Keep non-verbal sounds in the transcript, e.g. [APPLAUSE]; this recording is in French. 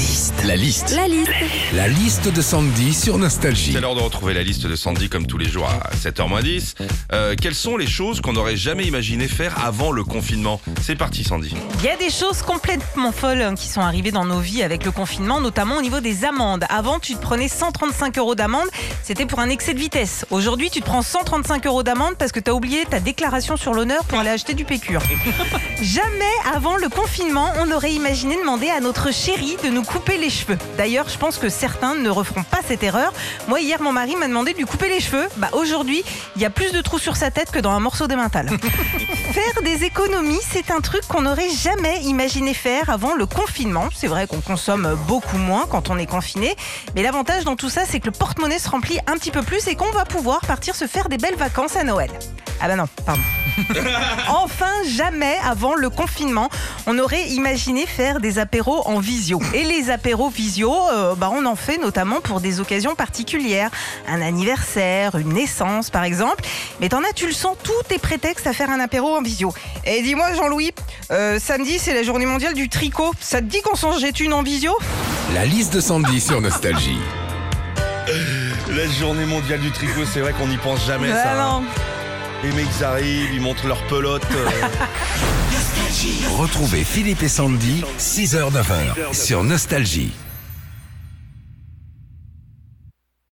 liste. La liste. La liste. La liste de Sandy sur Nostalgie. C'est l'heure de retrouver la liste de Sandy comme tous les jours à 7h10. Euh, quelles sont les choses qu'on n'aurait jamais imaginé faire avant le confinement? C'est parti Sandy. Il y a des choses complètement folles hein, qui sont arrivées dans nos vies avec le confinement, notamment au niveau des amendes. Avant, tu te prenais 135 euros d'amende, c'était pour un excès de vitesse. Aujourd'hui, tu te prends 135 euros d'amende parce que tu as oublié ta déclaration sur l'honneur pour aller acheter du pécure. [LAUGHS] Jamais avant le confinement, on aurait imaginé demander à notre chérie de nous couper les cheveux. D'ailleurs, je pense que certains ne referont pas cette erreur. Moi, hier, mon mari m'a demandé de lui couper les cheveux. Bah, aujourd'hui, il y a plus de trous sur sa tête que dans un morceau de mental. [LAUGHS] Faire des économies, c'est un truc qu'on n'aurait jamais imaginé faire avant le confinement. C'est vrai qu'on consomme beaucoup moins quand on est confiné, mais l'avantage dans tout ça, c'est que le porte-monnaie se remplit un petit peu plus et qu'on va pouvoir partir se faire des belles vacances à Noël. Ah bah non, pardon. [LAUGHS] enfin, jamais avant le confinement, on aurait imaginé faire des apéros en visio. Et les apéros visio, euh, bah on en fait notamment pour des occasions particulières. Un anniversaire, une naissance par exemple. Mais t'en as, tu le sens, tout est prétexte à faire un apéro en visio. Et dis-moi Jean-Louis, euh, samedi c'est la journée mondiale du tricot. Ça te dit qu'on s'en jette une en visio? La liste de Sandy sur Nostalgie. La journée mondiale du tricot, c'est vrai qu'on n'y pense jamais Ah ça. hein. Les mecs arrivent, ils montrent leur pelote. euh, Retrouvez Philippe et Sandy, 6h-9h sur Nostalgie.